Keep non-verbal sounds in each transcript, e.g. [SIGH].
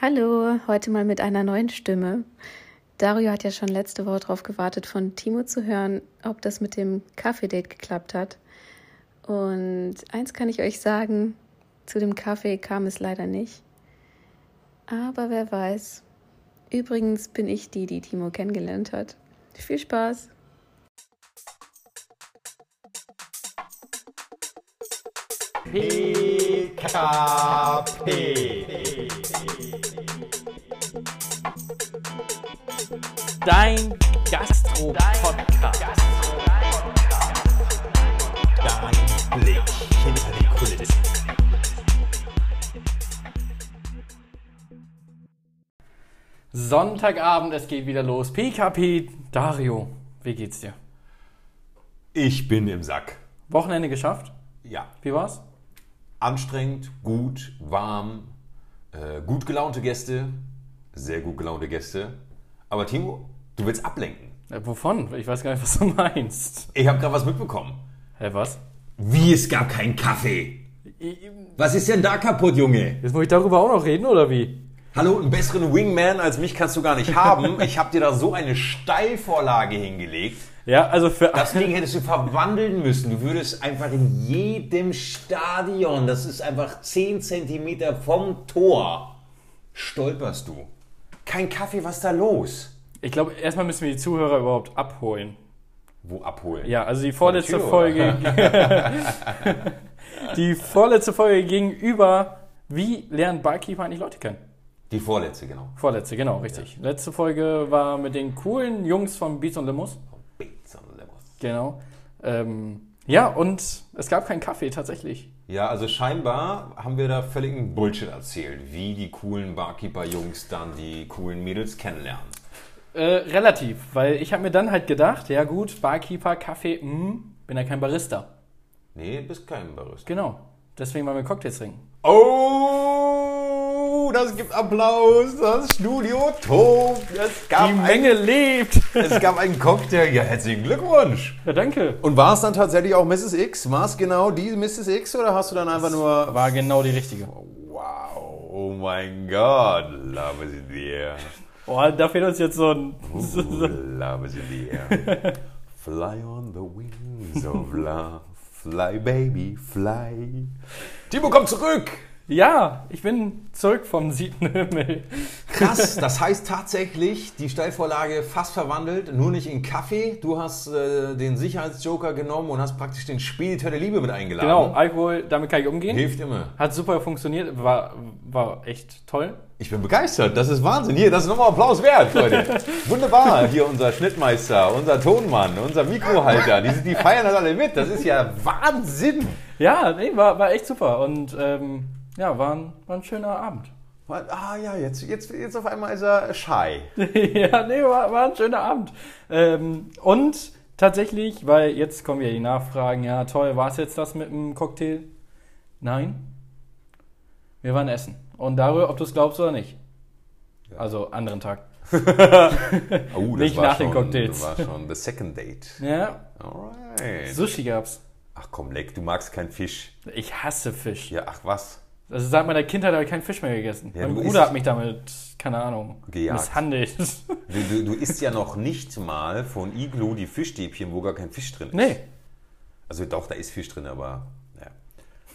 Hallo, heute mal mit einer neuen Stimme. Dario hat ja schon letzte Woche darauf gewartet, von Timo zu hören, ob das mit dem Kaffee-Date geklappt hat. Und eins kann ich euch sagen, zu dem Kaffee kam es leider nicht. Aber wer weiß. Übrigens bin ich die, die Timo kennengelernt hat. Viel Spaß! PKP. Dein Gastro-Podcast. Dein Blick hinter die Kulissen. Sonntagabend, es geht wieder los. PKP Dario, wie geht's dir? Ich bin im Sack. Wochenende geschafft? Ja. Wie war's? Anstrengend, gut, warm, äh, gut gelaunte Gäste, sehr gut gelaunte Gäste. Aber Timo, du willst ablenken. Äh, wovon? Ich weiß gar nicht, was du [LAUGHS] meinst. Ich habe gerade was mitbekommen. Hä, was? Wie, es gab keinen Kaffee? Was ist denn da kaputt, Junge? Jetzt muss ich darüber auch noch reden, oder wie? Hallo, einen besseren Wingman als mich kannst du gar nicht haben. [LAUGHS] Ich habe dir da so eine Steilvorlage hingelegt. Ja, also für Das [LAUGHS] Ding hättest du verwandeln müssen. Du würdest einfach in jedem Stadion, das ist einfach 10 Zentimeter vom Tor, stolperst du. Kein Kaffee, was ist da los? Ich glaube, erstmal müssen wir die Zuhörer überhaupt abholen. Wo abholen? Ja, also die vorletzte Tür. Folge. [LAUGHS] die vorletzte Folge ging über, wie lernen Barkeeper eigentlich Leute kennen. Die vorletzte, genau. Vorletzte, genau, richtig. Letzte Folge war mit den coolen Jungs von Beats und Limos. Beats on Lemons. Genau. Ähm, ja, und es gab keinen Kaffee tatsächlich. Ja, also scheinbar haben wir da völligen Bullshit erzählt, wie die coolen Barkeeper-Jungs dann die coolen Mädels kennenlernen. Äh, relativ, weil ich habe mir dann halt gedacht, ja gut, Barkeeper, Kaffee, mh, bin ja kein Barista. Nee, bist kein Barista. Genau. Deswegen wollen wir Cocktails trinken. Oh, das gibt Applaus, das Studio tobt. Es gab, Die ein, Menge lebt. es gab einen Cocktail. Ja, herzlichen Glückwunsch. Ja, danke. Und war es dann tatsächlich auch Mrs. X? War es genau die Mrs. X oder hast du dann einfach nur... War genau die richtige. Wow, oh mein Gott, love is in Oh, da fehlt uns jetzt so ein. Ooh, love is in the air. Fly on the wings of love. Fly, baby, fly. Timo, komm zurück! Ja, ich bin zurück vom siebten Himmel. Krass, das heißt tatsächlich, die Steilvorlage fast verwandelt, nur nicht in Kaffee. Du hast äh, den Sicherheitsjoker genommen und hast praktisch den Spediteur der Liebe mit eingeladen. Genau, Alkohol, damit kann ich umgehen. Hilft immer. Hat super funktioniert, war, war echt toll. Ich bin begeistert, das ist Wahnsinn. Hier, das ist nochmal Applaus wert, Leute. [LAUGHS] Wunderbar, hier unser Schnittmeister, unser Tonmann, unser Mikrohalter, die, die feiern das alle mit. Das ist ja Wahnsinn. Ja, nee, war, war echt super. Und ähm, ja, war ein, war ein schöner Abend. Ah ja, jetzt, jetzt, jetzt auf einmal ist er shy. [LAUGHS] ja, nee, war, war ein schöner Abend. Ähm, und tatsächlich, weil jetzt kommen ja die Nachfragen, ja toll, war es jetzt das mit dem Cocktail? Nein. Wir waren essen. Und darüber, ob du es glaubst oder nicht. Also anderen Tag. [LAUGHS] Oh, [LAUGHS] Nicht nach den Cocktails. Das war schon the second date. Ja, Alright. Sushi gab's. Ach komm, Leck, du magst keinen Fisch. Ich hasse Fisch. Ja, ach was. Also seit meiner Kindheit habe ich keinen Fisch mehr gegessen. Ja, mein Bruder hat mich damit, keine Ahnung, Gejagt. misshandelt. [LAUGHS] Du, du, du isst ja noch nicht mal von Iglo die Fischstäbchen, wo gar kein Fisch drin ist. nee, Also doch, da ist Fisch drin, aber...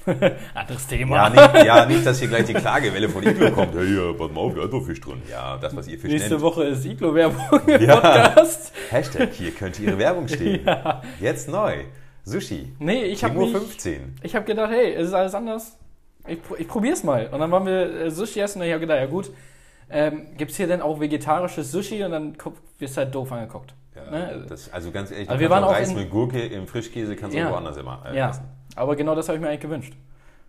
Ja. [LAUGHS] anderes Thema. Ja, nicht, ja, nicht, dass hier gleich die Klagewelle von Iglo kommt. Hey, ja, pass mal auf, da ist doch Fisch drin. Ja, das, was ihr Fisch Nächste nennt. Woche ist Iglo-Werbung im Ja. Podcast. Hashtag, hier könnte ihre Werbung stehen. [LAUGHS] Jetzt neu. Sushi. Nee, ich habe Timo mich, 15. ich habe gedacht, hey, es ist alles anders. Ich, ich probier's mal. Und dann waren wir äh, Sushi essen und ich habe gedacht, ja gut, ähm, gibt's hier denn auch vegetarisches Sushi? Und dann wirst du halt doof angeguckt. Ja, Ne? das, also ganz ehrlich, Also wir waren auch Reis in- mit Gurke im Frischkäse kannst du Ja. auch woanders immer äh, Ja, essen. Aber genau das habe ich mir eigentlich gewünscht.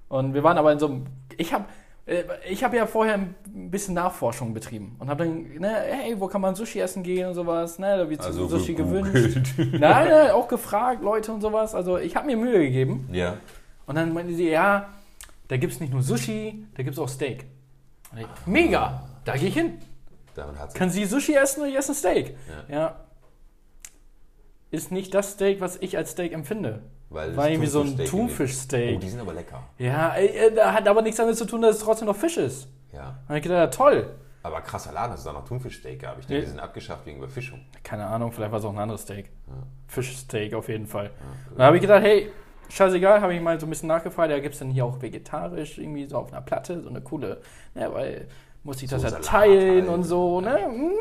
Und wir waren aber in so einem, ich habe äh, ich habe ja vorher ein bisschen Nachforschung betrieben und habe dann, ne, hey, wo kann man Sushi essen gehen und sowas, ne, da wird Also Sushi gewünscht. [LAUGHS] Nein, nein, auch gefragt, Leute und sowas. Also ich habe mir Mühe gegeben. Ja. Und dann meinte sie, ja, da gibt es nicht nur Sushi, da gibt es auch Steak. Ich, Mega, da gehe ich hin. Damit hat Kann sie Sushi essen und ich esse ein Steak. Ja. Ist nicht das Steak, was ich als Steak empfinde. Weil War irgendwie so ein Thunfischsteak. Oh, die sind aber lecker. Ja, ey, äh, da hat aber nichts damit zu tun, dass es trotzdem noch Fisch ist. Ja. Hab ich gedacht, ja, toll. Aber krasser Laden, dass es da noch Thunfischsteak gab. Ich denke, die sind abgeschafft wegen Überfischung. Keine Ahnung, vielleicht war es auch ein anderes Steak. Fischsteak auf jeden Fall. Dann habe ich gedacht, hey, scheißegal, habe ich mal so ein bisschen nachgefragt, ja, gibt es denn hier auch vegetarisch irgendwie so auf einer Platte, so eine coole, ne, weil muss ich das So ja Salat teilen halt. und so, ne? hm.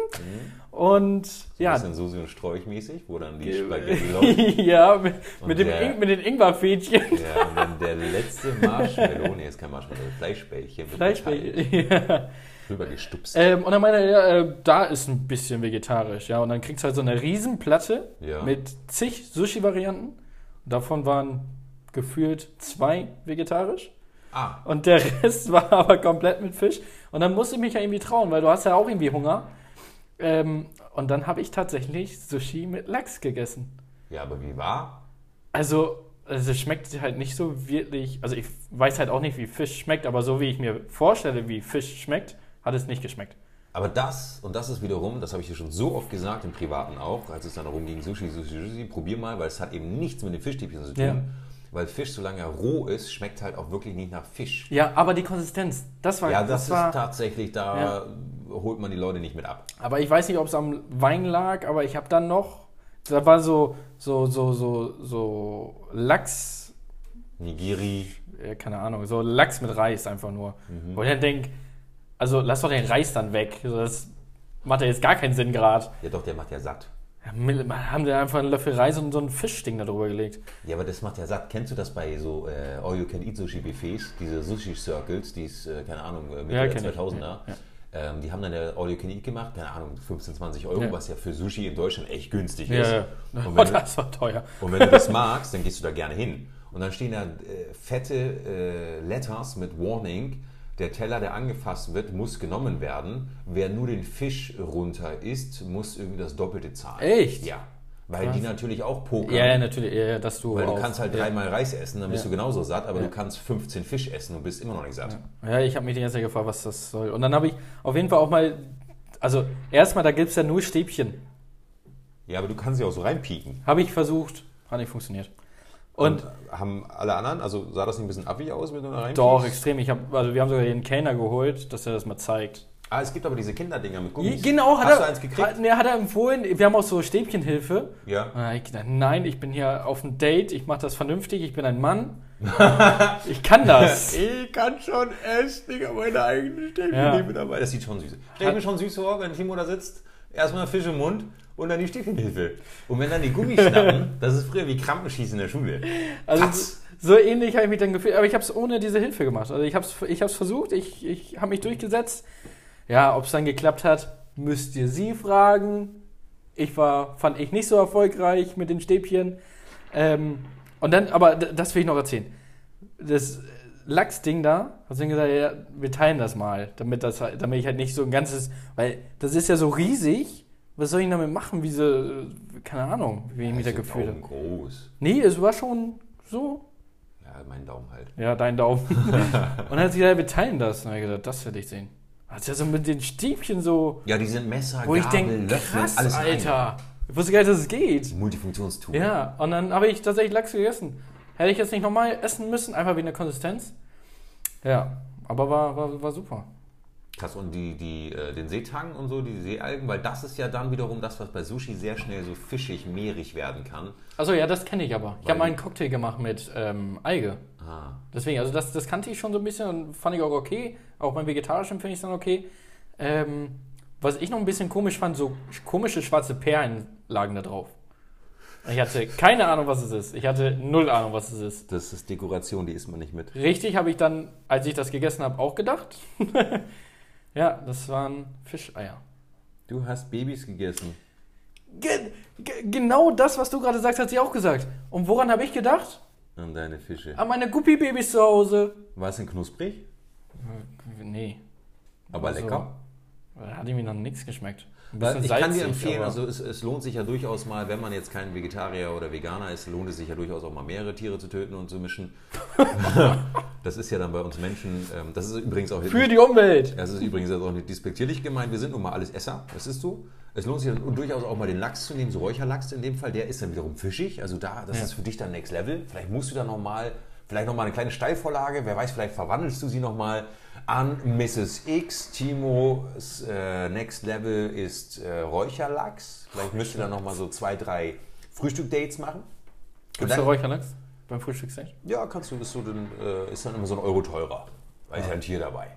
Und Ja. ja, Bisschen Susi und Sträuch-mäßig, wo dann die Spaghetti [LAUGHS] laufen. ja, mit, mit, dem der- Ing, mit den Ingwerfädchen. Ja, und dann der letzte Marshmallow, nee, ist kein Marshmallow, Fleischbällchen Fleischbällchen. [LAUGHS] Ja. rüber gestupst. Ähm, und dann meinte er, ja, äh, da ist ein bisschen vegetarisch, ja. Und dann kriegst du halt so eine Riesenplatte Ja. mit zig Sushi-Varianten. Davon waren gefühlt zwei vegetarisch. Ah, Und der Rest [LAUGHS] war aber komplett mit Fisch. Und dann musste ich mich ja irgendwie trauen, weil du hast ja auch irgendwie Hunger. Ähm, und dann habe ich tatsächlich Sushi mit Lachs gegessen. ja, aber wie war? Also, also es schmeckt halt nicht so wirklich. Also ich weiß halt auch nicht, wie Fisch schmeckt, aber so wie ich mir vorstelle, wie Fisch schmeckt, hat es nicht geschmeckt. Aber das, und das ist wiederum, das habe ich dir schon so oft gesagt, im Privaten auch, als es dann darum ging, Sushi, Sushi, Sushi, probier mal, weil es hat eben nichts mit den Fischstäbchen zu tun. Ja. Weil Fisch, solange er roh ist, schmeckt halt auch wirklich nicht nach Fisch. Ja, aber die Konsistenz, das war. Ja, das, war, ist tatsächlich, da Ja. holt man die Leute nicht mit ab. Aber ich weiß nicht, ob es am Wein lag, aber ich habe dann noch. Da war so, so, so, so, so Lachs, Nigiri, äh, keine Ahnung, so Lachs mit Reis einfach nur. Mhm. Wo ich dann denke, also lass doch den Reis dann weg. Das macht ja jetzt gar keinen Sinn gerade. ja doch, der macht ja satt. Ja, haben die einfach einen Löffel Reis und so ein Fischding da drüber gelegt. Ja, aber das macht ja satt. Kennst du das bei so äh, All-You-Can-Eat-Sushi-Buffets? Diese Sushi-Circles, die ist, äh, keine Ahnung, äh, Mitte Ja, der kenn ich. 2000er. Ja, ja. Ähm, die haben dann der All-You-Can-Eat gemacht, keine Ahnung, 15, 20 Euro, Ja. was ja für Sushi in Deutschland echt günstig Ja, ist. ja. Und, [LAUGHS] Oh, wenn du, das war teuer. und wenn du das magst, dann gehst du da gerne hin. Und dann stehen da äh, fette äh, Letters mit Warning, der Teller, der angefasst wird, muss genommen werden. Wer nur den Fisch runter isst, muss irgendwie das Doppelte zahlen. Echt? Ja. Weil Krass. die natürlich auch pokern. Ja, ja, natürlich, ja, ja, dass du. Weil du kannst halt dreimal Reis essen, dann bist du genauso satt, aber du kannst 15 Fisch essen und bist immer noch nicht satt. Ja, ich habe mich die ganze Zeit gefragt, was das soll. Und dann habe ich auf jeden Fall auch mal. Also, erstmal, da gibt es ja nur Stäbchen. Ja, aber du kannst sie auch so reinpieken. Habe ich versucht, hat nicht funktioniert. Und, haben alle anderen, also sah das nicht ein bisschen affig aus, wenn du da reinpiekst? doch, extrem. Ich hab, also wir haben sogar den Kellner geholt, dass er das mal zeigt. Ah, es gibt aber diese Kinderdinger mit Gummis. Genau, hat Hast er. du eins gekriegt? Hat, ne, hat er empfohlen. Wir haben auch so Stäbchenhilfe. Ja. Und ich gedacht, nein, ich bin hier auf einem Date, ich mache das vernünftig, ich bin ein Mann. [LAUGHS] ich kann das. Ich kann schon ich habe meine eigene Stäbchen Ja. dabei. Das sieht schon süß aus. Stell mir schon süß vor, wenn Timo da sitzt, erstmal Fisch im Mund und dann die Stäbchenhilfe. Und wenn dann die Gummis schnappen, das ist früher wie Krampenschießen in der Schule. Also Patz. so ähnlich habe ich mich dann gefühlt, aber ich habe es ohne diese Hilfe gemacht. Also ich habe es ich hab's versucht, ich, ich habe mich durchgesetzt. Ja, ob es dann geklappt hat, müsst ihr sie fragen. Ich war, fand ich nicht so erfolgreich mit den Stäbchen. Ähm, und dann, aber das will ich noch erzählen. Das Lachsding da, hast du gesagt, ja, wir teilen das mal, damit, das, halt- damit ich halt nicht so ein ganzes, weil das ist ja so riesig. Was soll ich damit machen? Wie so, keine Ahnung, wie ich mich da gefühlt habe. Groß. Nee, es war schon so. Ja, mein Daumen halt. Ja, dein Daumen. [LAUGHS] und dann hat gesagt, wir teilen das. Und ich gesagt, das will ich sehen. Hat sie ja so mit den Stäbchen so, Ja, die sind Messer, wo ich Gabel, denke, Löffel, krass, alles. Alter. Ich wusste gar nicht, dass es geht. Multifunktionstool. Ja, und dann habe ich tatsächlich Lachs gegessen. Hätte ich jetzt nicht nochmal essen müssen, einfach wegen der Konsistenz. Ja, aber war, war, war super. Krass, und die, die, äh, den Seetang und so, die Seealgen, weil das ist ja dann wiederum das, was bei Sushi sehr schnell so fischig, mehrig werden kann. Achso, ja, das kenne ich aber. Ich habe mal einen Cocktail gemacht mit ähm, Alge. Ah. Deswegen, also das, das kannte ich schon so ein bisschen und fand ich auch okay. Auch beim Vegetarischen finde ich es dann okay. Ähm, was ich noch ein bisschen komisch fand, so komische schwarze Perlen lagen da drauf. Ich hatte keine Ahnung, was es ist. Ich hatte null Ahnung, was es ist. Das ist Dekoration, die isst man nicht mit. Richtig habe ich dann, als ich das gegessen habe, auch gedacht. [LAUGHS] ja, das waren Fischeier. Du hast Babys gegessen. Ge ge genau das, was du gerade sagst, hat sie auch gesagt. Und woran habe ich gedacht? An deine Fische. An meine Guppi-Babys zu Hause. War es denn knusprig? Nee. Aber Also, lecker. Da hat mir noch nichts geschmeckt. Ich kann dir empfehlen, also es, es lohnt sich ja durchaus mal, wenn man jetzt kein Vegetarier oder Veganer ist, lohnt es sich ja durchaus auch mal mehrere Tiere zu töten und zu mischen. [LAUGHS] das ist ja dann bei uns Menschen, ähm, das ist übrigens auch Für die Umwelt. Das ist übrigens auch nicht despektierlich gemeint. Wir sind nun mal alles Esser. Das ist so. Es lohnt sich dann durchaus auch mal den Lachs zu nehmen, so Räucherlachs in dem Fall. Der ist dann wiederum fischig. Also da, das Ja. ist für dich dann Next Level. Vielleicht musst du dann nochmal, vielleicht nochmal eine kleine Steilvorlage. Wer weiß, vielleicht verwandelst du sie nochmal. An Mrs. X. Timos äh, Next Level ist äh, Räucherlachs. Vielleicht müsst ihr da nochmal so zwei, drei Frühstück-Dates machen. Da dann- Räucherlachs beim Frühstücksdate? Ja, kannst du, ist, so dann, äh, ist dann immer so ein Euro teurer. Weil ist ja ein Tier dabei.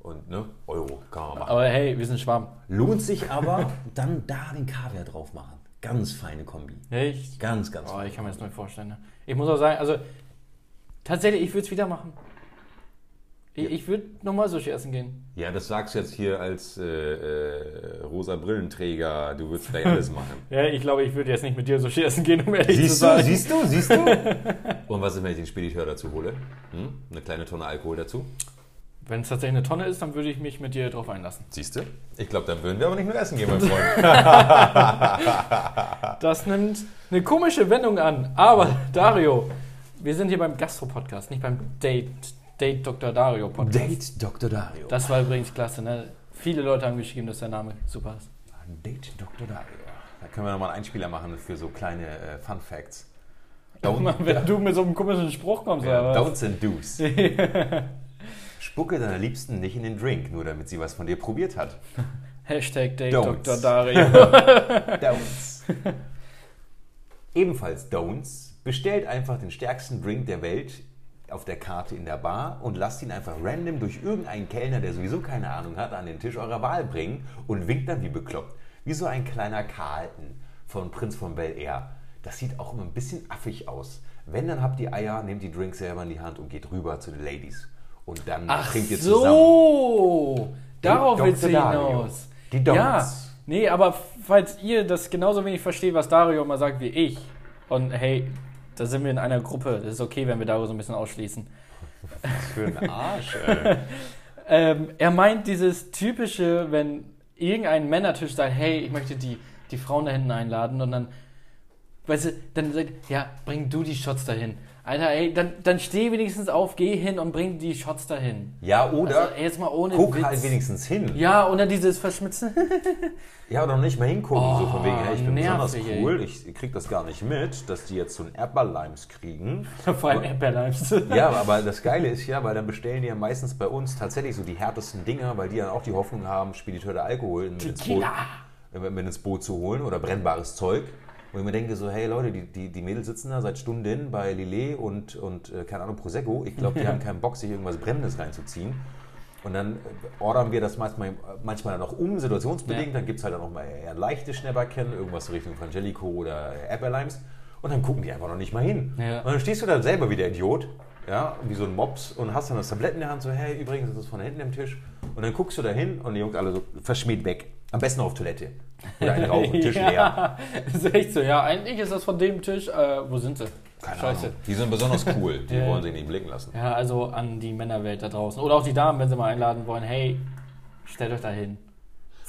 Und ne, Euro kann man machen. Aber hey, wir sind Schwamm. Lohnt sich aber, dann da den Kaviar drauf machen. Ganz feine Kombi. Echt? Ganz, ganz Oh, fein. ich kann mir das nicht vorstellen. Ne? Ich muss auch sagen, also tatsächlich, ich würde es wieder machen. Ich, ich würde nochmal Sushi essen gehen. Ja, das sagst du jetzt hier als äh, äh, rosa Brillenträger. Du würdest gleich alles machen. [LAUGHS] Ja, ich glaube, ich würde jetzt nicht mit dir Sushi essen gehen, um ehrlich zu Siehst du, sein. siehst du, siehst du? [LAUGHS] Und was ist, wenn ich den Spediteur dazu hole? Hm? Eine kleine Tonne Alkohol dazu? Wenn es tatsächlich eine Tonne ist, dann würde ich mich mit dir drauf einlassen. Siehst du? Ich glaube, dann würden wir aber nicht nur essen gehen, mein Freund. [LAUGHS] Das nimmt eine komische Wendung an. Aber Dario, wir sind hier beim Gastro-Podcast, nicht beim Date, Date Dr. Dario Podcast. Date Dr. Dario. Das war übrigens klasse, ne? Viele Leute haben geschrieben, dass der Name super ist. Date Dr. Dario. Da können wir nochmal einen Einspieler machen für so kleine äh, Fun Facts. [LAUGHS] Wenn du mit so einem komischen Spruch kommst, Ja, oder was? Don'ts and Do's. Spucke deiner Liebsten nicht in den Drink, nur damit sie was von dir probiert hat. [LAUGHS] Hashtag Date Don'ts. Dr. Dario. [LAUGHS] Don'ts. Ebenfalls Don'ts. Bestellt einfach den stärksten Drink der Welt auf der Karte in der Bar und lasst ihn einfach random durch irgendeinen Kellner, der sowieso keine Ahnung hat, an den Tisch eurer Wahl bringen und winkt dann wie bekloppt. Wie so ein kleiner Carlton von Prinz von Bel Air. Das sieht auch immer ein bisschen affig aus. Wenn, dann habt ihr Eier, nehmt die Drinks selber in die Hand und geht rüber zu den Ladies. Und dann Ach trinkt ihr zusammen. so! Darauf willst du hinaus. Die Don'ts. Ja, nee, aber falls ihr das genauso wenig versteht, was Dario immer sagt wie ich, und hey, da sind wir in einer Gruppe, das ist okay, wenn wir Dario so ein bisschen ausschließen. Für einen Arsch, ey. [LAUGHS] Ähm, er meint dieses typische, wenn irgendein Männertisch sagt, hey, ich möchte die, die Frauen da hinten einladen und dann, weißt du, dann sagt, ja, bring du die Shots dahin. Alter, ey, dann, dann steh wenigstens auf, geh hin und bring die Shots dahin. Ja, oder Also, ey, jetzt mal ohne guck Witz. halt wenigstens hin. Ja, oder dieses Verschmitzen. [LAUGHS] Ja, oder noch nicht mal hingucken, so von wegen, hey, ich bin besonders nervig, ey. cool, ich krieg das gar nicht mit, dass die jetzt so ein Erdbeerlimes kriegen. [LAUGHS] Vor allem Erdbeerlimes. [LAUGHS] Ja, aber das Geile ist ja, weil dann bestellen die ja meistens bei uns tatsächlich so die härtesten Dinger, weil die dann auch die Hoffnung haben, Spediteur der Alkohol mit ins, Boot, mit ins Boot zu holen oder brennbares Zeug. Und ich mir denke so, hey Leute, die, die, die Mädels sitzen da seit Stunden bei Lillet und, und äh, keine Ahnung, Prosecco. Ich glaube, die haben keinen Bock, sich irgendwas Brennendes reinzuziehen. Und dann äh, ordern wir das manchmal, manchmal dann auch um, situationsbedingt. Ja. Dann gibt es halt dann noch mal eher leichte Schnäpperken, irgendwas Richtung Frangelico oder Erdbeerlimes. Und dann gucken die einfach noch nicht mal hin. Ja. Und dann stehst du da selber wie der Idiot, ja, wie so ein Mops und hast dann das Tablett in der Hand, so, hey, übrigens, das ist von hinten im Tisch. Und dann guckst du da hin und die Jungs alle so verschmäht weg. Am besten auf Toilette. Oder einen [LAUGHS] Rauch und Tisch leer. [LAUGHS] ja, das ist echt so. Ja, eigentlich ist das von dem Tisch. Äh, wo sind sie? Keine Scheiße. Ahnung. Die sind besonders cool. Die [LAUGHS] wollen sich nicht blicken lassen. Ja, also an die Männerwelt da draußen. Oder auch die Damen, wenn sie mal einladen wollen. Hey, stellt euch da hin.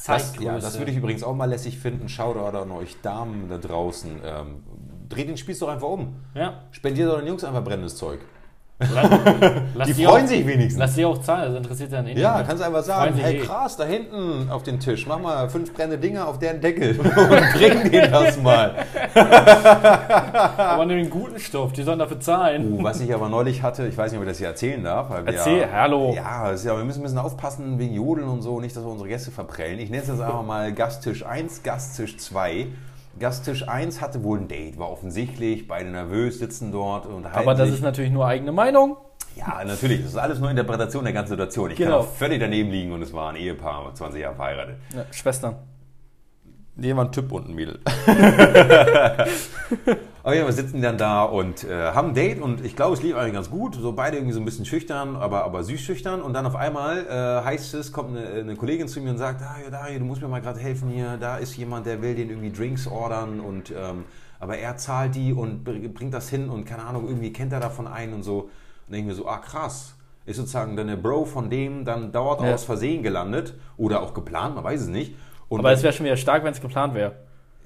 Das, ja, das würde ich übrigens auch mal lässig finden. Shoutout an euch Damen da draußen. Ähm, dreht den Spieß doch einfach um. Ja. Spendiert den Jungs einfach brennendes Zeug. [LAUGHS] Lass Die die freuen auch, sich wenigstens. Lass die auch zahlen, das interessiert ja nicht. Ja, kannst einfach sagen, Freuen hey eh. krass, da hinten auf den Tisch, mach mal fünf brennende Dinger auf deren Deckel [LAUGHS] und bring denen das mal. Aber nimm den guten Stoff, die sollen dafür zahlen. Uh, was ich aber neulich hatte, ich weiß nicht, ob ich das hier erzählen darf. Erzähl, ja, hallo. Ja, ja, wir müssen ein bisschen aufpassen wegen Jodeln und so, nicht, dass wir unsere Gäste verprellen. Ich nenne es jetzt einfach mal Gasttisch 1, Gasttisch 2. Gasttisch 1 hatte wohl ein Date, war offensichtlich, beide nervös, sitzen dort und halten Aber das sich. ist natürlich nur eigene Meinung. Ja, natürlich, das ist alles nur Interpretation der ganzen Situation. Ich Genau. kann auch völlig daneben liegen und es war ein Ehepaar, 20 Jahre verheiratet. Ja, Schwestern. Nee, war ein Typ und ein Mädel. [LAUGHS] Aber ja, wir sitzen dann da und äh, haben ein Date und ich glaube, es lief eigentlich ganz gut. So beide irgendwie so ein bisschen schüchtern, aber, aber süß schüchtern. Und dann auf einmal äh, heißt es, kommt eine, eine Kollegin zu mir und sagt, Dario, Dario, du musst mir mal gerade helfen hier. Da ist jemand, der will den irgendwie Drinks ordern und ähm, aber er zahlt die und br- bringt das hin und keine Ahnung, irgendwie kennt er davon einen und so. Und denke ich mir so, ah krass. Ist sozusagen dann der Bro von dem dann dort Ja. aus Versehen gelandet oder auch geplant, man weiß es nicht. Und Aber es wäre schon wieder stark, wenn es geplant wäre.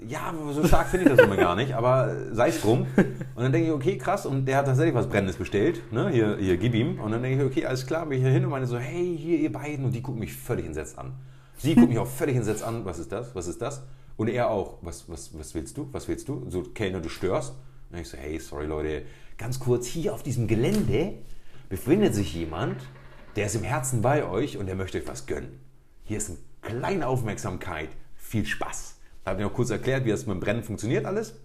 Ja, so stark finde ich das immer gar nicht, aber sei es drum. Und dann denke ich, okay, krass, und der hat tatsächlich was Brennendes bestellt, ne? hier, hier, gib ihm. Und dann denke ich, okay, alles klar, bin ich hier hin und meine so, hey, hier, ihr beiden. Und die gucken mich völlig entsetzt an. Sie guckt mich auch völlig entsetzt an, was ist das, was ist das? Und er auch, was, was, was willst du, was willst du? So, Kellner, du störst. Und ich so, hey, sorry Leute, ganz kurz, hier auf diesem Gelände befindet sich jemand, der ist im Herzen bei euch und der möchte euch was gönnen. Hier ist eine kleine Aufmerksamkeit, viel Spaß. Habe ich noch kurz erklärt, wie das mit dem Brennen funktioniert alles.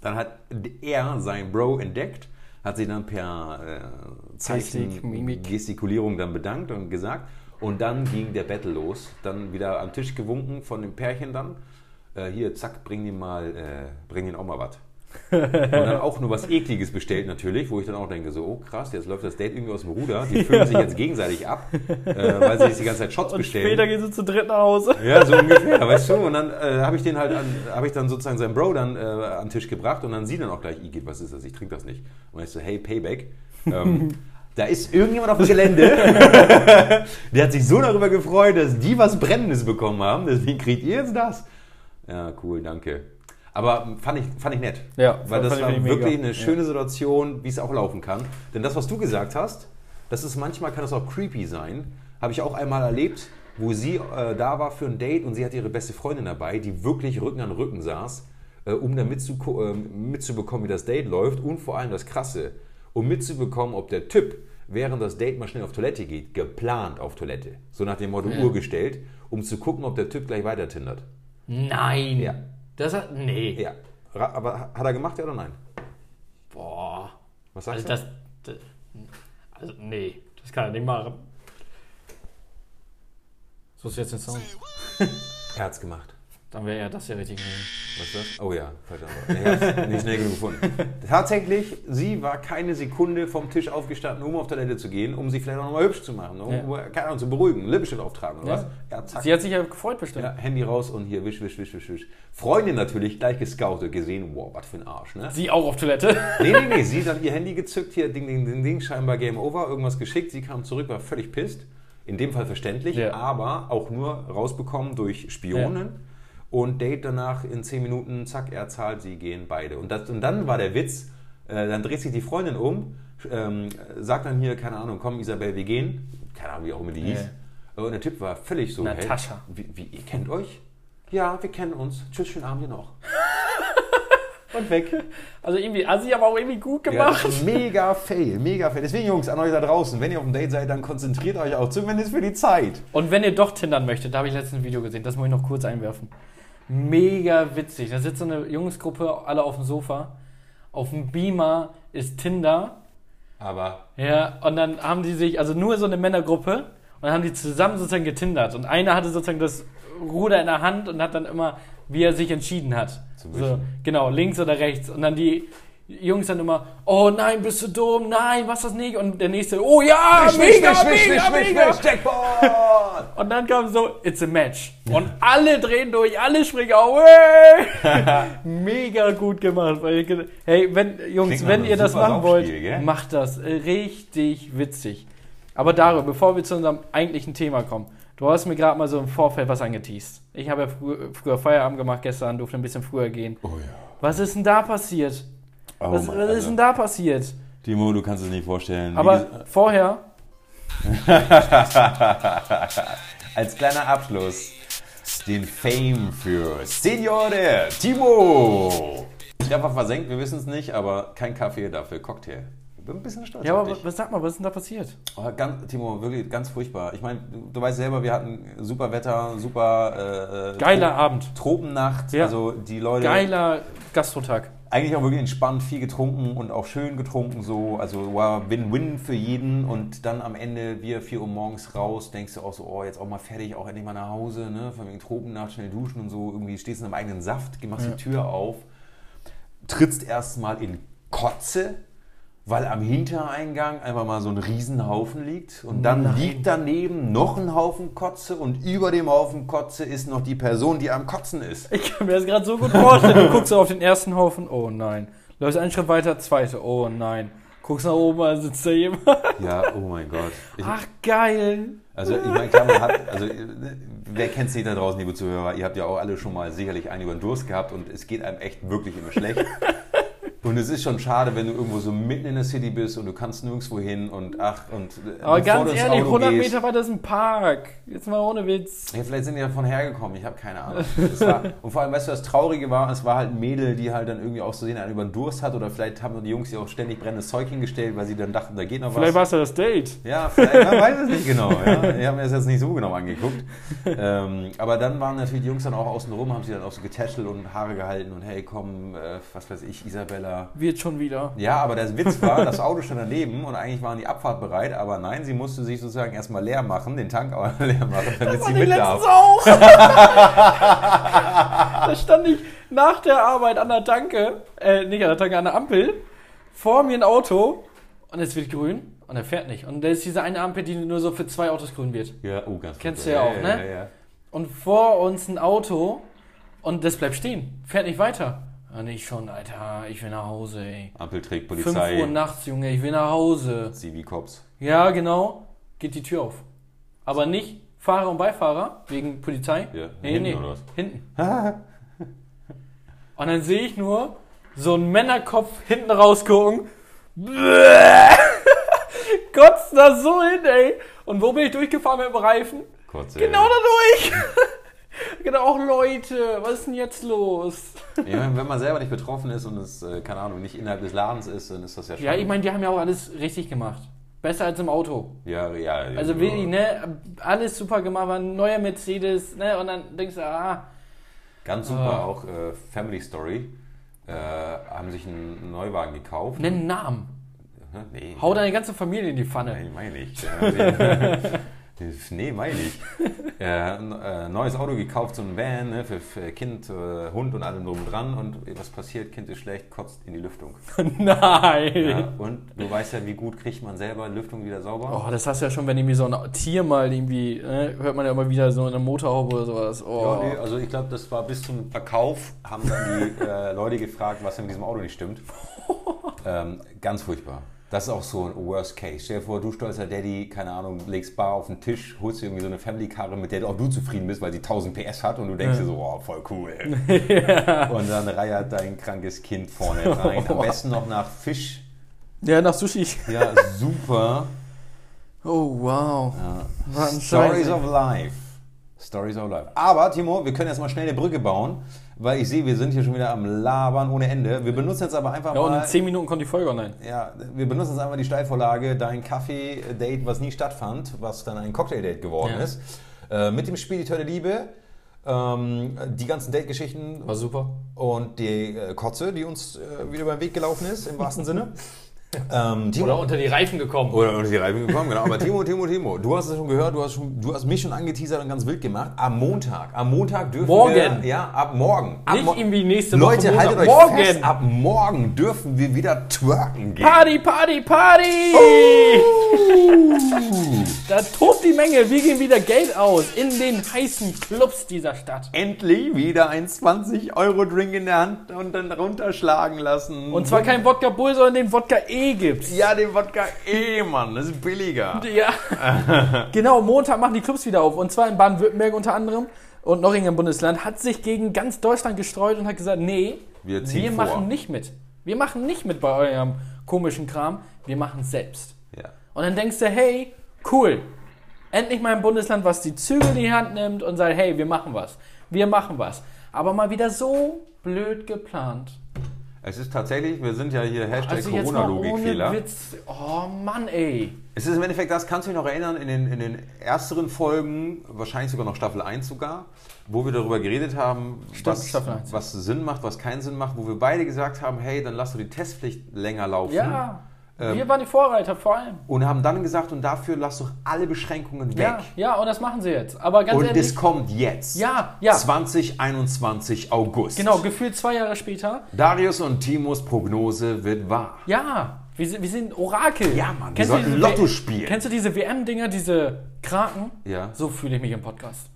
Dann hat er seinen Bro entdeckt, hat sich dann per äh, Zeichen, Gestik, Mimik. Gestikulierung dann bedankt und gesagt. Und dann ging der Battle los. Dann wieder am Tisch gewunken von dem Pärchen dann. Äh, hier, zack, bring ihm mal, äh, bring ihm auch mal was. Und dann auch nur was Ekliges bestellt natürlich, wo ich dann auch denke, so, oh krass, jetzt läuft das Date irgendwie aus dem Ruder. Die füllen sich jetzt gegenseitig ab, äh, weil sie sich die ganze Zeit Shots Und bestellen. später gehen sie zu dritt nach Hause. Ja, so ungefähr, weißt du? Und dann äh, habe ich den halt, an, habe ich dann sozusagen seinen Bro dann äh, an den Tisch gebracht und dann sie dann auch gleich, Igitt, was ist das? Ich trinke das nicht. Und ich so, hey, Payback. Ähm, [LAUGHS] da ist irgendjemand auf dem Gelände, [LAUGHS] der hat sich so darüber gefreut, dass die was Brennendes bekommen haben. Deswegen kriegt ihr jetzt das. Ja, cool, danke. Aber fand ich, fand ich nett. Ja, Weil das war mega. wirklich eine Ja. schöne Situation, wie es auch laufen kann. Denn das, was du gesagt hast, das ist manchmal kann das auch creepy sein. Habe ich auch einmal erlebt, wo sie äh, da war für ein Date und sie hatte ihre beste Freundin dabei, die wirklich Rücken an Rücken saß, äh, um da mitzuko- äh, mitzubekommen, wie das Date läuft und vor allem das Krasse, um mitzubekommen, ob der Typ während das Date mal schnell auf Toilette geht, geplant auf Toilette, so nach dem Motto Uhr gestellt, um zu gucken, ob der Typ gleich weiter tindert. Nein. Ja. Das hat. Nee. Ja. Aber hat er gemacht, ja oder nein? Boah. Was sagst Also du? das, das. Also, nee. Das kann er nicht machen. So ist jetzt ein Song. [LAUGHS] Er hat's gemacht. Dann wäre ja das ja richtig. gewesen. Was ist das? Oh ja, Antwort. Ich hab's nicht schnell genug gefunden. Tatsächlich, sie war keine Sekunde vom Tisch aufgestanden, um auf Toilette zu gehen, um sich vielleicht auch nochmal hübsch zu machen, um, Ja. keine Ahnung, zu beruhigen, Lippenstift auftragen oder Ja. was. Ja. Sie hat sich ja gefreut bestimmt. Ja, Handy raus und hier wisch, wisch, wisch, wisch, wisch. Freundin natürlich gleich gescoutet, gesehen, wow, was für ein Arsch, ne? Sie auch auf Toilette. Nee, nee, nee, sie dann ihr Handy gezückt, hier, ding, ding, ding, ding, scheinbar Game Over, irgendwas geschickt, sie kam zurück, war völlig pisst. In dem Fall verständlich, aber auch nur rausbekommen durch Spionen. Und Date danach in 10 Minuten, zack, er zahlt, sie gehen beide. Und, das, und dann war der Witz, äh, dann dreht sich die Freundin um, ähm, sagt dann hier, keine Ahnung, komm Isabel, wir gehen. Keine Ahnung, wie auch immer die hieß. Und der Typ war völlig so, Natascha. Hey, wie, wie, ihr kennt euch? Ja, wir kennen uns. Tschüss, schönen Abend dir noch. [LAUGHS] und weg. Also irgendwie assi, aber auch irgendwie gut Ja, gemacht. mega fail, mega fail. Deswegen, Jungs, an euch da draußen, wenn ihr auf dem Date seid, dann konzentriert euch auch zumindest für die Zeit. Und wenn ihr doch tindern möchtet, da habe ich letztens ein Video gesehen, das muss ich noch kurz einwerfen. Mega witzig. Da sitzt so eine Jungsgruppe, alle auf dem Sofa. Auf dem Beamer ist Tinder. Aber Ja, und dann haben die sich, also nur so eine Männergruppe, und dann haben die zusammen sozusagen getindert. Und einer hatte sozusagen das Ruder in der Hand und hat dann immer, wie er sich entschieden hat. So, genau, links oder rechts. Und dann die Jungs dann immer, oh nein, bist du dumm, nein, was das nicht? Und der nächste, oh ja, mega, mega, mega. Jackpot! Und dann kam so, it's a match. Und alle drehen durch, alle springen auf. [LAUGHS] Mega gut gemacht. Hey, wenn, Jungs, Klingt wenn ihr das machen wollt, gell? macht das. Richtig witzig. Aber Dario, bevor wir zu unserem eigentlichen Thema kommen, du hast mir gerade mal so im Vorfeld was angeteased. Ich habe ja früher, früher Feierabend gemacht gestern, durfte ein bisschen früher gehen. Oh ja. Was ist denn da passiert? Oh Was, Mann, was ist denn da passiert? Timo, du kannst es nicht vorstellen. Aber vorher, [LAUGHS] Als kleiner Abschluss den Fame für Signore Timo. Treffer versenkt, wir wissen es nicht, aber kein Kaffee, dafür Cocktail. Ich bin ein bisschen stolz ja, aber was sag mal, was ist denn da passiert? Oh, ganz, Timo, wirklich ganz furchtbar. Ich meine, du, du weißt selber, wir hatten super Wetter, super äh, Geiler Tro- Abend. Tropennacht. Ja. Also die Leute Geiler Gastrotag. eigentlich auch wirklich entspannt, viel getrunken und auch schön getrunken so. Also war Win-Win für jeden und dann am Ende wir 4 Uhr morgens raus, denkst du auch so, oh, jetzt auch mal fertig, auch endlich mal nach Hause, ne? Von wegen Tropennacht, schnell duschen und so. Irgendwie stehst du in deinem eigenen Saft, machst die Tür auf, trittst erstmal in Kotze, weil am Hintereingang einfach mal so ein Riesenhaufen liegt und dann Nein. liegt daneben noch ein Haufen Kotze und über dem Haufen Kotze ist noch die Person, die am Kotzen ist. Ich kann mir das gerade so gut vorstellen. Du guckst auf den ersten Haufen, oh nein. Läufst einen Schritt weiter, zweite, oh nein. Guckst nach oben, da sitzt da jemand. Ja, oh mein Gott. Ich, Ach, geil. Also ich meine, klar, man hat, also wer kennt es nicht da draußen, liebe Zuhörer, ihr habt ja auch alle schon mal sicherlich einen über den Durst gehabt und es geht einem echt wirklich immer schlecht. Und es ist schon schade, wenn du irgendwo so mitten in der City bist und du kannst nirgendwo hin und ach und äh, Aber ganz ehrlich, Auto 100 gehst- Meter weiter ist ein Park. Jetzt mal ohne Witz. Ja, vielleicht sind die davon hergekommen, ich habe keine Ahnung. War, und vor allem, weißt du, das Traurige war, es war halt ein Mädel, die halt dann irgendwie auch so sehen, einen über den Durst hat oder vielleicht haben die Jungs ihr auch ständig brennendes Zeug hingestellt, weil sie dann dachten, da geht noch Vielleicht was. war es ja das Date. Ja, vielleicht, man weiß es nicht genau. Ja. Ich habe mir das jetzt nicht so genau angeguckt. Ähm, aber dann waren natürlich die Jungs dann auch außen rum, haben sie dann auch so getätschelt und Haare gehalten und hey, komm, äh, was weiß ich, Isabella. Wird schon wieder. Ja, aber der Witz war, das Auto stand daneben und eigentlich waren die Abfahrt bereit, aber nein, sie musste sich sozusagen erstmal leer machen, den Tank auch [LAUGHS] leer machen, damit sie die mit darf. auch. [LAUGHS] da stand ich nach der Arbeit an der Tanke, äh, nicht an der Tanke, an der Ampel, vor mir ein Auto und es wird grün und er fährt nicht. Und da ist diese eine Ampel, die nur so für zwei Autos grün wird. Ja, oh, ganz Kennst gut. du ja auch, ne? Ja, ja. Und vor uns ein Auto und das bleibt stehen, fährt nicht weiter. Ja, nicht schon, Alter, ich will nach Hause, ey. Ampel trägt 5 Polizei, Uhr nachts, Junge, ich will nach Hause. Zivi-Cops. Ja, genau, geht die Tür auf. Aber nicht Fahrer und Beifahrer, wegen Polizei. Ja, nee, hinten nee, oder was? hinten. [LAUGHS] und dann sehe ich nur so einen Männerkopf hinten rausgucken. [LAUGHS] Kotzt da so hin, ey. Und wo bin ich durchgefahren mit dem Reifen? Kurz, Genau da durch. [LAUGHS] genau, auch Leute, was ist denn jetzt los? Ja, wenn man selber nicht betroffen ist und es, äh, keine Ahnung, nicht innerhalb des Ladens ist, dann ist das ja schon. Ja, ich meine, die haben ja auch alles richtig gemacht. Besser als im Auto. Ja, ja. Also wirklich, ne, alles super gemacht, war ein neuer Mercedes, ne, und dann denkst du, ah, Ganz super, Ah. auch äh, Family Story. Äh, haben sich einen Neuwagen gekauft. nenn einen Namen. Nee. Hau deine ganze Familie in die Pfanne. Nein, meine ich. [LAUGHS] Nee, meine ich. [LAUGHS] Äh, ein neues Auto gekauft, so ein Van ne, für, für Kind, äh, Hund und allem drum und dran. Und was passiert? Kind ist schlecht, kotzt in die Lüftung. [LAUGHS] Nein. Ja, und du weißt ja, wie gut kriegt man selber Lüftung wieder sauber? Oh, das hast du ja schon, wenn irgendwie so ein Tier mal irgendwie, ne, hört man ja immer wieder so in einer Motorhaube oder sowas. Oh. Ja, nee, also ich glaube, das war bis zum Verkauf, haben dann die äh, Leute gefragt, was denn mit diesem Auto nicht stimmt. [LAUGHS] ähm, ganz furchtbar. Das ist auch so ein Worst Case. Stell dir vor, du stolzer Daddy, keine Ahnung, legst Bar auf den Tisch, holst dir irgendwie so eine Family-Karre, mit der auch du zufrieden bist, weil sie 1000 PS hat und du denkst dir so, oh, voll cool. [LAUGHS] Und dann reiert dein krankes Kind vorne [LAUGHS] rein. Am besten noch nach Fisch. Ja, nach Sushi. Ja, super. Oh, wow. Ein Stories of Life. Stories of Life. Aber, Timo, wir können jetzt mal schnell eine Brücke bauen, weil ich sehe, wir sind hier schon wieder am Labern ohne Ende. Wir benutzen jetzt aber einfach Ja, und mal. in 10 Minuten kommt die Folge online. Ja, wir benutzen jetzt einfach die Steilvorlage, dein Kaffee-Date, was nie stattfand, was dann ein Cocktail-Date geworden Ja. ist. Äh, mit dem der Liebe. Ähm, die ganzen Date-Geschichten War super. und die äh, Kotze, die uns äh, wieder über den Weg gelaufen ist, im wahrsten Sinne. [LAUGHS] Ähm, Oder unter die Reifen gekommen. oder unter die Reifen gekommen, genau. Aber Timo, Timo, Timo, du hast es schon gehört, du hast, schon, du hast mich schon angeteasert und ganz wild gemacht. Am Montag, am Montag dürfen Morgen. wir... Ja, ab morgen. Ab Nicht mo- irgendwie nächste Leute, Woche. haltet euch morgen. fest, ab morgen dürfen wir wieder twerken gehen. Party, Party, Party! [LAUGHS] Da tobt die Menge. Wir geben wieder Geld aus in den heißen Clubs dieser Stadt. Endlich wieder ein 20-Euro-Drink in der Hand und dann runterschlagen lassen. Und zwar kein Wodka Bull, sondern den Wodka E gibt's. Ja, den Wodka E, Mann, das ist billiger. Ja. [LAUGHS] genau, Montag machen die Clubs wieder auf. Und zwar in Baden-Württemberg unter anderem und noch in einem Bundesland. Hat sich gegen ganz Deutschland gestreut und hat gesagt, nee, Wir wir vor. machen nicht mit. Wir machen nicht mit bei eurem komischen Kram. Wir machen es selbst. Ja. Und dann denkst du, hey, cool. Endlich mal ein Bundesland, was die Zügel in die Hand nimmt und sagt, hey, wir machen was. Wir machen was. Aber mal wieder so blöd geplant. Es ist tatsächlich, wir sind ja hier Hashtag Also Corona-Logikfehler. Oh Mann, ey. Es ist im Endeffekt das, kannst du dich noch erinnern, in den, in den ersteren Folgen, wahrscheinlich sogar noch Staffel 1 sogar, wo wir darüber geredet haben, was, Staffel 1. was Sinn macht, was keinen Sinn macht, wo wir beide gesagt haben, hey, dann lass doch die Testpflicht länger laufen. Ja. Ähm, wir waren die Vorreiter vor allem. Und haben dann gesagt, und dafür lass doch alle Beschränkungen weg. Ja, ja, und das machen sie jetzt. Aber ganz und ehrlich, es kommt jetzt. Ja, ja. 2021 August. genau, gefühlt zwei Jahre später. Darius und Timos Prognose wird wahr. Ja, wir sind, wir sind Orakel. Ja, Mann, wir Kennst du sollten Lotto spielen. Kennst du diese WM-Dinger, diese Kraken? Ja. So fühle ich mich im Podcast.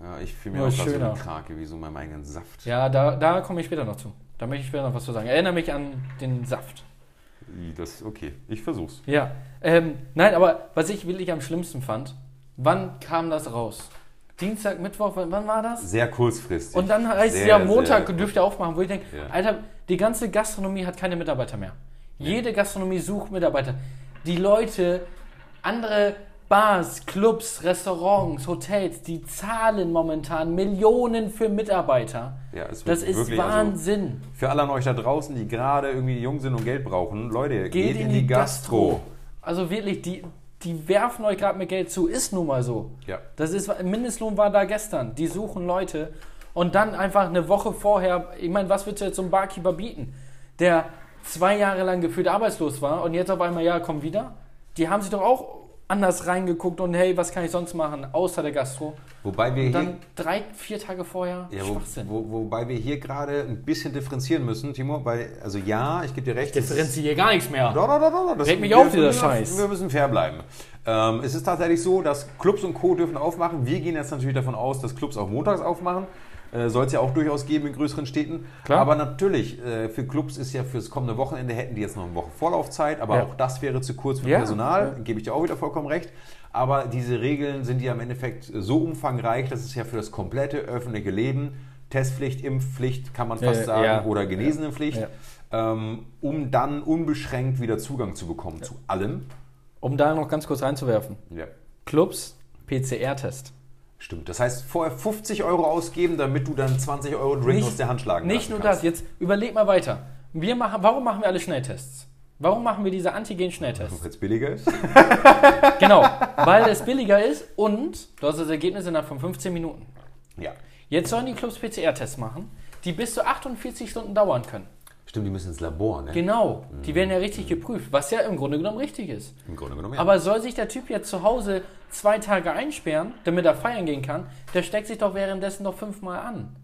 Ja, ich fühle mich Nur auch gerade so schöner. eine Krake, wie so in meinem eigenen Saft. Ja, da, da komme ich später noch zu. Da möchte ich später noch was zu sagen. Erinnere mich an den Saft. Das okay, ich versuch's. Ja. Ähm, nein, aber was ich wirklich am schlimmsten fand, wann kam das raus? Dienstag, Mittwoch, wann, wann war das? Sehr kurzfristig. Und dann heißt es ja, Montag sehr- dürft ihr aufmachen, wo ich denke, Ja. Alter, die ganze Gastronomie hat keine Mitarbeiter mehr. Jede Gastronomie sucht Mitarbeiter. Die Leute, andere Bars, Clubs, Restaurants, Hotels, die zahlen momentan Millionen für Mitarbeiter. Ja, es das wird ist wirklich, also, Wahnsinn. Für alle an euch da draußen, die gerade irgendwie jung sind und Geld brauchen, Leute, Geht in die Gastro. Also wirklich, die, die werfen euch gerade mit Geld zu. Ist nun mal so. Ja. Das ist, Mindestlohn war da gestern. Die suchen Leute. Und dann einfach eine Woche vorher, ich meine, was willst du jetzt so einem Barkeeper bieten? Der zwei Jahre lang gefühlt arbeitslos war und jetzt auf einmal, ja, komm wieder. Die haben sich doch auch anders reingeguckt und hey, was kann ich sonst machen, außer der Gastro. Wobei wir Und hier, dann drei, vier Tage vorher, ja, wo, Schwachsinn. wo, wobei wir hier gerade ein bisschen differenzieren müssen, Timo, weil, also ja, ich gebe dir recht. ist- Differenziere gar nichts mehr. Doch, doch, doch, doch, das Regt mich wir, auf, dieser wir, Scheiß. Wir müssen fair bleiben. Ähm, es ist tatsächlich so, dass Clubs und Co. dürfen aufmachen. Wir gehen jetzt natürlich davon aus, dass Clubs auch montags aufmachen. Äh, Soll es ja auch durchaus geben in größeren Städten. Klar. Aber natürlich, äh, für Clubs ist ja fürs kommende Wochenende hätten die jetzt noch eine Woche Vorlaufzeit, aber Ja. auch das wäre zu kurz für Ja. Personal, gebe ich dir auch wieder vollkommen recht. Aber diese Regeln sind ja im Endeffekt so umfangreich, dass es ja für das komplette öffentliche Leben, Testpflicht, Impfpflicht, kann man fast Äh, sagen, ja. oder Genesenenpflicht, ähm, um dann unbeschränkt wieder Zugang zu bekommen zu allem. Um da noch ganz kurz reinzuwerfen. Ja. Clubs, PCR-Test. Stimmt. Das heißt, vorher 50 Euro ausgeben, damit du dann 20 Euro Drink aus der Hand schlagen Nicht nur kannst. das, jetzt überleg mal weiter. Wir machen, warum machen wir alle Schnelltests? Warum machen wir diese Antigen-Schnelltests? Weil es billiger ist. [LAUGHS] genau, weil es billiger ist und du hast das Ergebnis innerhalb von 15 Minuten. ja. Jetzt sollen die Clubs PCR-Tests machen, die bis zu 48 Stunden dauern können. Stimmt, die müssen ins Labor, ne? Genau, die werden ja richtig geprüft, was ja im Grunde genommen richtig ist. Im Grunde genommen, ja. Aber soll sich der Typ jetzt zu Hause zwei Tage einsperren, damit er feiern gehen kann, der steckt sich doch währenddessen noch fünfmal an.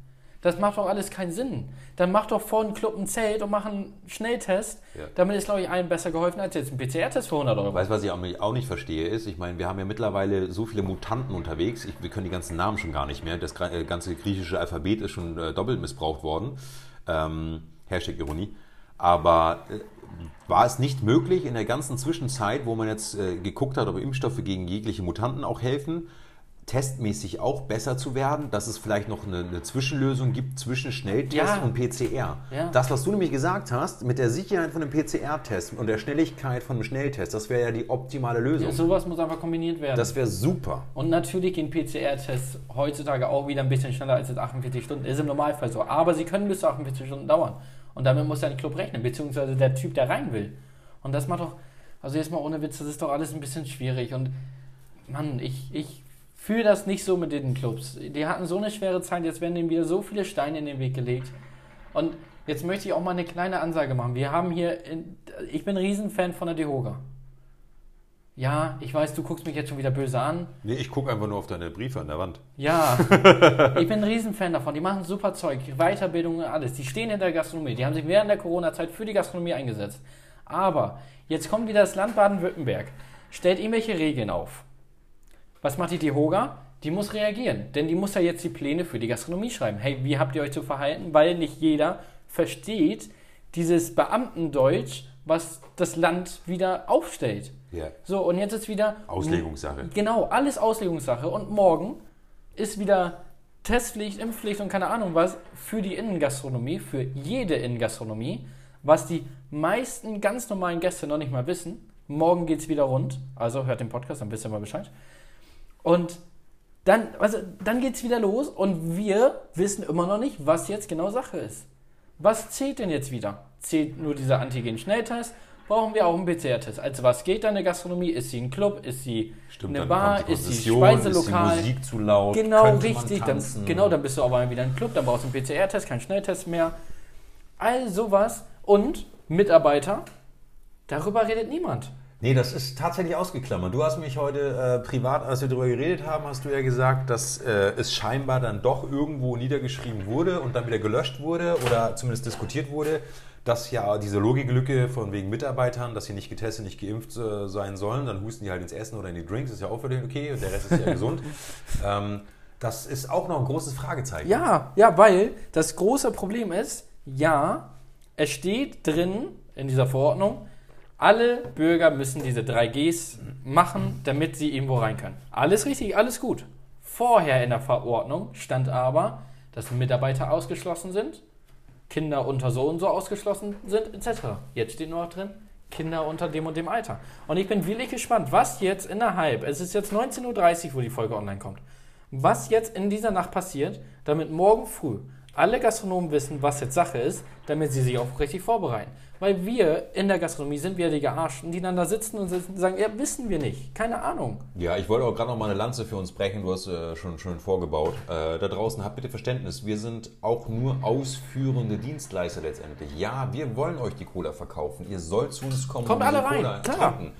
Das macht doch alles keinen Sinn. Dann mach doch vor den Club ein Zelt und mach einen Schnelltest. Ja. Damit ist, glaube ich, allen besser geholfen als jetzt ein PCR-Test für 100 Euro. Weißt du, was ich auch nicht- auch nicht verstehe, ist, ich meine, wir haben ja mittlerweile so viele Mutanten unterwegs, ich, wir können die ganzen Namen schon gar nicht mehr. Das äh, ganze griechische Alphabet ist schon äh, doppelt missbraucht worden. Ähm, Hashtag Ironie. Aber äh, war es nicht möglich, in der ganzen Zwischenzeit, wo man jetzt äh, geguckt hat, ob Impfstoffe gegen jegliche Mutanten auch helfen, testmäßig auch besser zu werden, dass es vielleicht noch eine, eine Zwischenlösung gibt zwischen Schnelltest Ja. und PCR. Ja. Das, was du nämlich gesagt hast, mit der Sicherheit von einem PCR-Test und der Schnelligkeit von einem Schnelltest, das wäre ja die optimale Lösung. Ja, sowas muss einfach kombiniert werden. das wäre super. und natürlich gehen PCR-Tests heutzutage auch wieder ein bisschen schneller als jetzt 48 Stunden. Ist im Normalfall so. Aber sie können bis zu 48 Stunden dauern. Und damit muss dein Club rechnen, beziehungsweise der Typ, der rein will. Und das macht doch, also jetzt mal ohne Witz, das ist doch alles ein bisschen schwierig. Und Mann, ich, ich fühle das nicht so mit den Clubs. Die hatten so eine schwere Zeit, jetzt werden denen wieder so viele Steine in den Weg gelegt. Und jetzt möchte ich auch mal eine kleine Ansage machen. Wir haben hier, in, ich bin ein Riesenfan von der Dehoga. Ja, ich weiß, du guckst mich jetzt schon wieder böse an. Nee, ich gucke einfach nur auf deine Briefe an der Wand. Ja, [LAUGHS] ich bin ein Riesenfan davon. Die machen super Zeug, Weiterbildung und alles. Die stehen hinter der Gastronomie. Die haben sich während der Corona-Zeit für die Gastronomie eingesetzt. Aber jetzt kommt wieder das Land Baden-Württemberg, stellt irgendwelche Regeln auf. Was macht die DEHOGA? Die muss reagieren, denn die muss ja jetzt die Pläne für die Gastronomie schreiben. Hey, wie habt ihr euch zu verhalten? Weil nicht jeder versteht dieses Beamtendeutsch, was das Land wieder aufstellt. Ja. So, und jetzt ist wieder Auslegungssache. Genau, alles Auslegungssache. Und morgen ist wieder Testpflicht, Impfpflicht und keine Ahnung was für die Innengastronomie, für jede Innengastronomie, was die meisten ganz normalen Gäste noch nicht mal wissen. Morgen geht es wieder rund. Also hört den Podcast, dann wisst ihr mal Bescheid. Und dann, also, dann geht es wieder los und wir wissen immer noch nicht, was jetzt genau Sache ist. Was zählt denn jetzt wieder? Zählt nur dieser Antigen-Schnelltest? Brauchen wir auch einen PCR-Test? Also was geht da in der Gastronomie? Ist sie ein Club? Ist sie Stimmt, eine Bar? Ist sie Konzession, Speiselokal? Ist die Musik zu laut? Genau, Könnte richtig. Dann, genau, dann bist du aber wieder ein Club, dann brauchst du einen PCR-Test, keinen Schnelltest mehr. All sowas. Und Mitarbeiter, darüber redet niemand. Nee, das ist tatsächlich ausgeklammert. Du hast mich heute äh, privat, als wir darüber geredet haben, hast du ja gesagt, dass äh, es scheinbar dann doch irgendwo niedergeschrieben wurde und dann wieder gelöscht wurde oder zumindest diskutiert wurde, dass ja diese Logiklücke von wegen Mitarbeitern, dass sie nicht getestet, nicht geimpft äh, sein sollen, dann husten die halt ins Essen oder in die Drinks, ist ja auch für den okay und der Rest ist ja [LAUGHS] gesund. Ähm, das ist auch noch ein großes Fragezeichen. Ja, ja, weil das große Problem ist, ja, es steht drin in dieser Verordnung, alle Bürger müssen diese 3Gs machen, damit sie irgendwo rein können. Alles richtig, alles gut. Vorher in der Verordnung stand aber, dass Mitarbeiter ausgeschlossen sind Kinder unter so und so ausgeschlossen sind, etc. Jetzt steht nur noch drin, Kinder unter dem und dem Alter. Und ich bin wirklich gespannt, was jetzt innerhalb, es ist jetzt 19.30 Uhr, wo die Folge online kommt, was jetzt in dieser Nacht passiert, damit morgen früh alle Gastronomen wissen, was jetzt Sache ist, damit sie sich auch richtig vorbereiten. Weil wir in der Gastronomie sind wir die Gearschten, die dann da sitzen und sitzen, sagen, ja, wissen wir nicht, keine Ahnung. Ja, ich wollte auch gerade noch mal eine Lanze für uns brechen, du hast äh, schon schön vorgebaut. Äh, da draußen habt bitte Verständnis, wir sind auch nur ausführende Dienstleister letztendlich. Ja, wir wollen euch die Cola verkaufen, ihr sollt zu uns kommen Kommt und alle rein, Cola klar. trinken.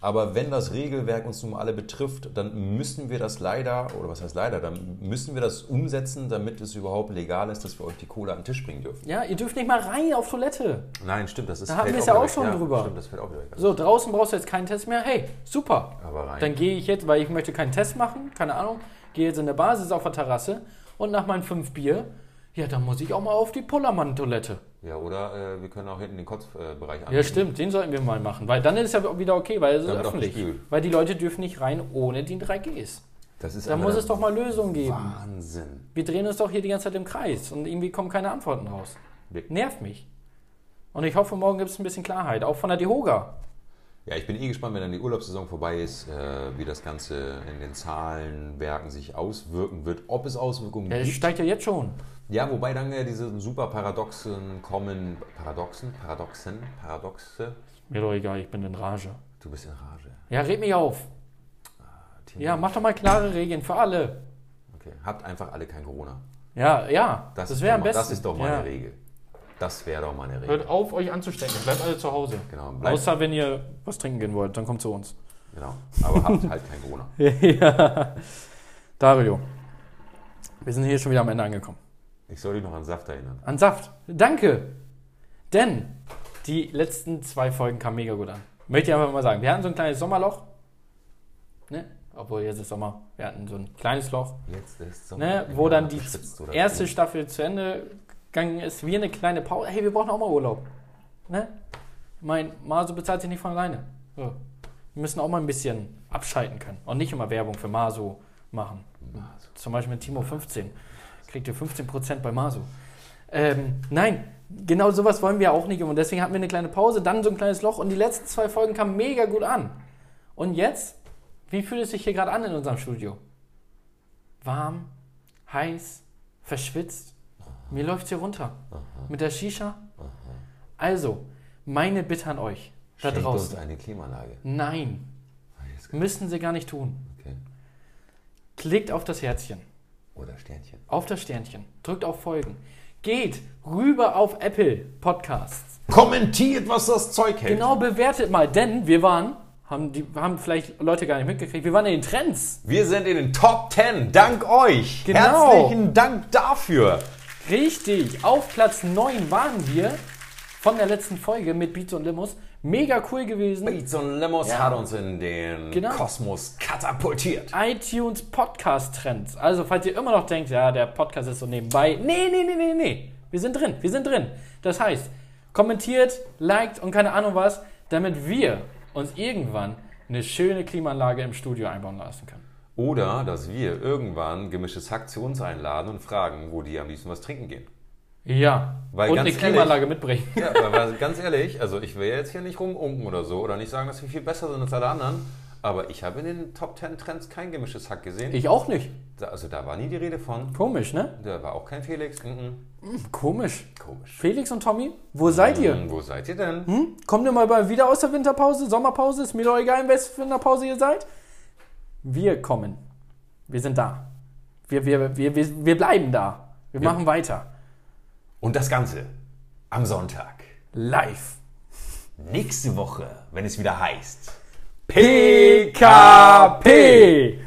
Aber wenn das Regelwerk uns nun alle betrifft, dann müssen wir das leider, oder was heißt leider, dann müssen wir das umsetzen, damit es überhaupt legal ist, dass wir euch die Cola an den Tisch bringen dürfen. Ja, ihr dürft nicht mal rein auf Toilette. Nein, stimmt, das ist Da hatten fällt wir es ja auch schon drüber. Stimmt, das fällt auch wieder weg. So, draußen brauchst du jetzt keinen Test mehr. Hey, super. Aber rein. Dann gehe ich jetzt, weil ich möchte keinen Test machen, keine Ahnung, gehe jetzt in der Basis auf der Terrasse und nach meinen fünf Bier, ja, dann muss ich auch mal auf die Pullermann-Toilette. Ja, oder äh, wir können auch hinten den Kotzbereich Ja, stimmt, den sollten wir mal machen, weil dann ist es ja wieder okay, weil es ist öffentlich. Weil die Leute dürfen nicht rein ohne die 3Gs. Das ist Da muss es doch mal Lösungen geben. Wahnsinn. Wir drehen uns doch hier die ganze Zeit im Kreis und irgendwie kommen keine Antworten raus. Nervt mich. Und ich hoffe, morgen gibt es ein bisschen Klarheit, auch von der DEHOGA. Ja, ich bin eh gespannt, wenn dann die Urlaubssaison vorbei ist, äh, wie das Ganze in den Zahlenwerken sich auswirken wird, ob es Auswirkungen Ja, das gibt. steigt ja jetzt schon. Ja, wobei dann ja diese super Paradoxen kommen. Paradoxen? Paradoxen? Paradoxe? Mir doch egal, ich bin in Rage. Du bist in Rage. Ja, red mich auf. Timo. Ja, mach doch mal klare Regeln für alle. Okay, habt einfach alle kein Corona. Ja, ja, Das, das, ist wäre am besten. Das ist doch mal ja. Regel. Das wäre doch mal eine Regel. Hört auf, euch anzustecken. Bleibt alle zu Hause. Genau, bleibt, Außer wenn ihr was trinken gehen wollt, dann kommt zu uns. genau. Aber habt halt kein Corona. [LAUGHS] ja. Dario, wir sind hier schon wieder am Ende angekommen. Ich soll dich noch an Saft erinnern. An Saft. Danke. Denn die letzten zwei Folgen kamen mega gut an. Möchte ich einfach mal sagen. Wir hatten so ein kleines Sommerloch. Ne? Obwohl, jetzt ist Sommer. Wir hatten so ein kleines Loch. Jetzt ist Sommer. Ne? Wo dann die erste. Staffel zu Ende gegangen ist. Wir eine kleine Pause. Hey, wir brauchen auch mal Urlaub. Ne? Mein Maso bezahlt sich nicht von alleine. So. Wir müssen auch mal ein bisschen abschalten können. Und nicht immer Werbung für Maso machen. Zum Beispiel mit Timo 15. Kriegt ihr 15% bei Maso. Ähm, nein, genau sowas wollen wir auch nicht. Und deswegen hatten wir eine kleine Pause, dann so ein kleines Loch. Und die letzten zwei Folgen kamen mega gut an. Und jetzt, wie fühlt es sich hier gerade an in unserem Studio? Warm, heiß, verschwitzt. Mir läuft es hier runter. Mit der Shisha. Also, meine Bitte an euch da Schenkt uns draußen. eine Klimaanlage. Nein, Ah, müssen sie gar nicht tun. Okay. Klickt auf das Herzchen, Oder Sternchen. auf das Sternchen, drückt auf Folgen. Geht rüber auf Apple Podcasts. Kommentiert, was das Zeug hält. Genau, bewertet mal, denn wir waren, haben, die, haben vielleicht Leute gar nicht mitgekriegt, wir waren in den Trends. Wir sind in den Top 10. Dank euch. Genau. Herzlichen Dank dafür. Richtig, auf Platz 9 waren wir von der letzten Folge mit Beats und Limos. Mega cool gewesen. Beats und Limos Ja. hat uns in den Genau. Kosmos katapultiert. iTunes Podcast Trends. Also, falls ihr immer noch denkt, ja, der Podcast ist so nebenbei. Nee, nee, nee, nee, nee. Wir sind drin, wir sind drin. Das heißt, kommentiert, liked und keine Ahnung was, damit wir uns irgendwann eine schöne Klimaanlage im Studio einbauen lassen können. Oder, dass wir irgendwann gemischtes Hack zu uns einladen und fragen, wo die am liebsten was trinken gehen. Ja, Weil und ganz eine Klimaanlage mitbringen. Ja, aber ganz ehrlich, also ich will jetzt hier nicht rumunken oder so oder nicht sagen, dass wir viel besser sind als alle anderen, aber ich habe in den Top 10 Trends kein gemischtes Hack gesehen. Ich auch nicht. Da- also da war nie die Rede von. Komisch, ne? Da war auch kein Felix. Mhm. Komisch. Komisch. Felix und Tommy, wo seid ihr? Mhm, Wo seid ihr denn? Hm? Kommt ihr mal wieder aus der Winterpause, Sommerpause? Ist mir doch egal, in welcher Winterpause ihr seid. Wir kommen. Wir sind da. Wir, wir, wir, wir, wir bleiben da. Wir Ja. machen weiter. Und das Ganze am Sonntag. Live. Nächste Woche, wenn es wieder heißt. PKP.